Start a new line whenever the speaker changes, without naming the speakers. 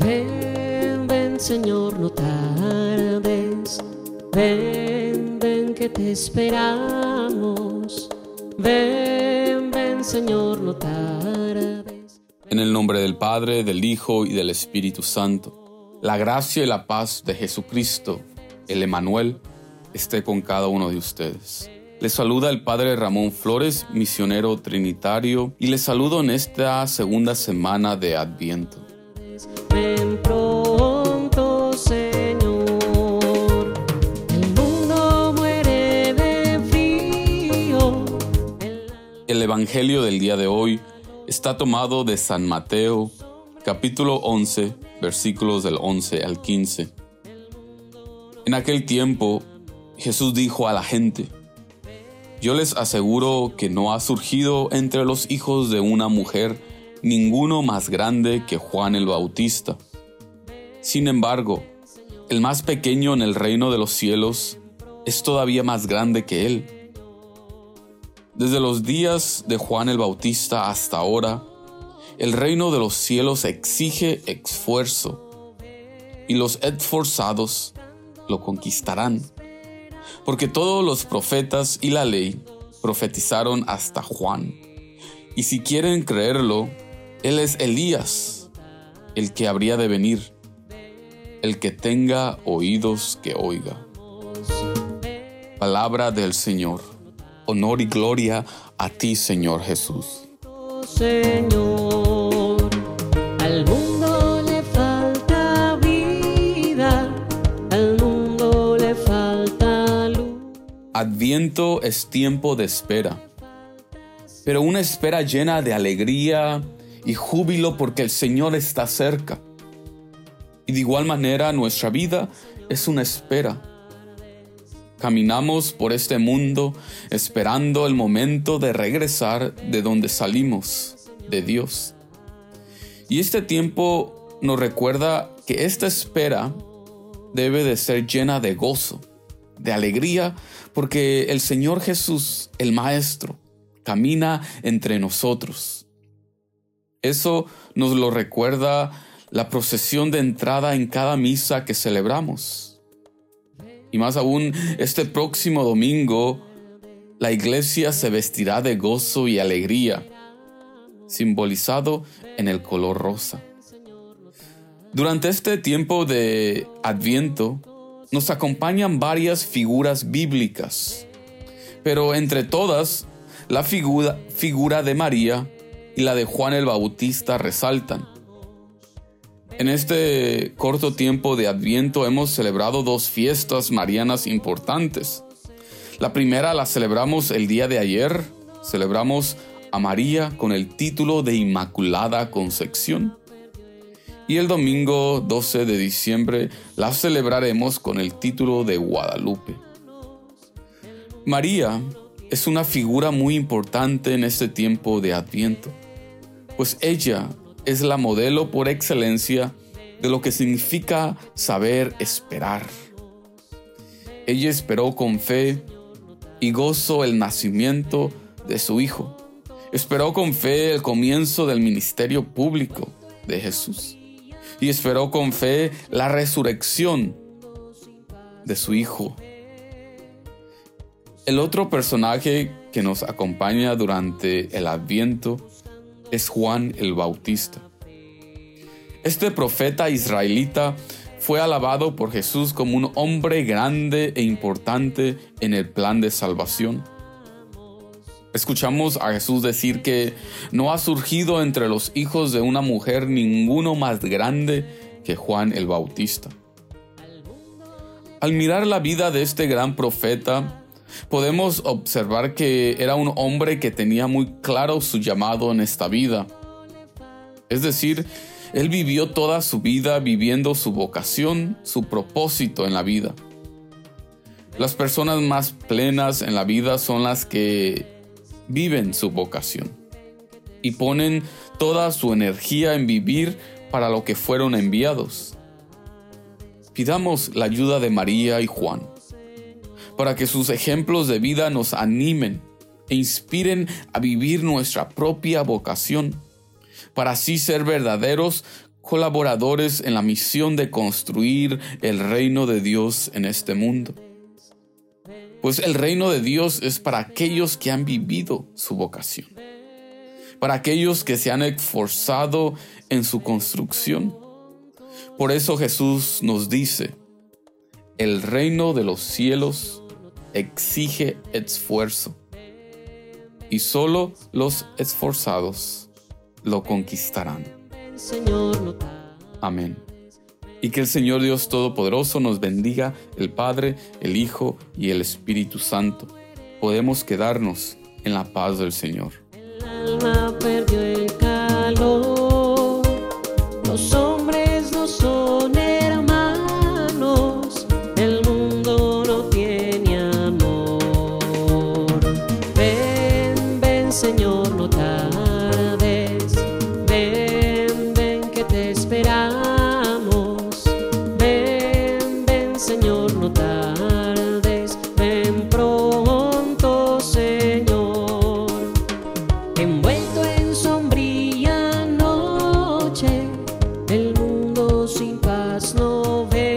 Ven, ven Señor, no tardes. Ven, ven que te esperamos. Ven, ven Señor, no tardes.
En el nombre del Padre, del Hijo y del Espíritu Santo, la gracia y la paz de Jesucristo, el Emanuel, esté con cada uno de ustedes. Les saluda el Padre Ramón Flores, misionero trinitario, y les saludo en esta segunda semana de Adviento.
El
Evangelio del día de hoy está tomado de San Mateo, capítulo 11, versículos del 11 al 15. En aquel tiempo, Jesús dijo a la gente, yo les aseguro que no ha surgido entre los hijos de una mujer ninguno más grande que Juan el Bautista. Sin embargo, el más pequeño en el reino de los cielos es todavía más grande que él. Desde los días de Juan el Bautista hasta ahora, el reino de los cielos exige esfuerzo y los esforzados lo conquistarán porque todos los profetas y la ley profetizaron hasta Juan. Y si quieren creerlo, él es Elías, el que habría de venir, el que tenga oídos que oiga. Palabra del Señor. Honor y gloria a ti, Señor Jesús.
Señor, al mundo le falta vida, al mundo le falta luz.
Adviento es tiempo de espera, pero una espera llena de alegría y júbilo porque el Señor está cerca. Y de igual manera nuestra vida es una espera. Caminamos por este mundo esperando el momento de regresar de donde salimos, de Dios. Y este tiempo nos recuerda que esta espera debe de ser llena de gozo de alegría, porque el Señor Jesús, el Maestro, camina entre nosotros. Eso nos lo recuerda la procesión de entrada en cada misa que celebramos. Y más aún, este próximo domingo, la iglesia se vestirá de gozo y alegría, simbolizado en el color rosa. Durante este tiempo de Adviento, nos acompañan varias figuras bíblicas, pero entre todas, la figura, de María y la de Juan el Bautista resaltan. En este corto tiempo de Adviento hemos celebrado dos fiestas marianas importantes. La primera la celebramos el día de ayer, celebramos a María con el título de Inmaculada Concepción y el domingo 12 de diciembre la celebraremos con el título de Guadalupe. María es una figura muy importante en este tiempo de Adviento, pues ella es la modelo por excelencia de lo que significa saber esperar. Ella esperó con fe y gozo el nacimiento de su Hijo. Esperó con fe el comienzo del ministerio público de Jesús y esperó con fe la resurrección de su Hijo. El otro personaje que nos acompaña durante el adviento es Juan el Bautista. Este profeta israelita fue alabado por Jesús como un hombre grande e importante en el plan de salvación. Escuchamos a Jesús decir que no ha surgido entre los hijos de una mujer ninguno más grande que Juan el Bautista. Al mirar la vida de este gran profeta, podemos observar que era un hombre que tenía muy claro su llamado en esta vida. Es decir, él vivió toda su vida viviendo su vocación, su propósito en la vida. Las personas más plenas en la vida son las que viven su vocación y ponen toda su energía en vivir para lo que fueron enviados. Pidamos la ayuda de María y Juan para que sus ejemplos de vida nos animen e inspiren a vivir nuestra propia vocación, para así ser verdaderos colaboradores en la misión de construir el reino de Dios en este mundo. Pues el reino de Dios es para aquellos que han vivido su vocación, para aquellos que se han esforzado en su construcción. Por eso Jesús nos dice, el reino de los cielos exige esfuerzo y solo los esforzados lo conquistarán. Amén. Y que el Señor Dios Todopoderoso nos bendiga, el Padre, el Hijo y el Espíritu Santo. Podemos quedarnos en la paz del Señor.
El alma perdió el calor, no Señor, no tardes. Ven, ven, que te esperamos. Ven, ven, Señor, no tardes. Ven pronto, Señor. Envuelto en sombría noche, el mundo sin paz no ve.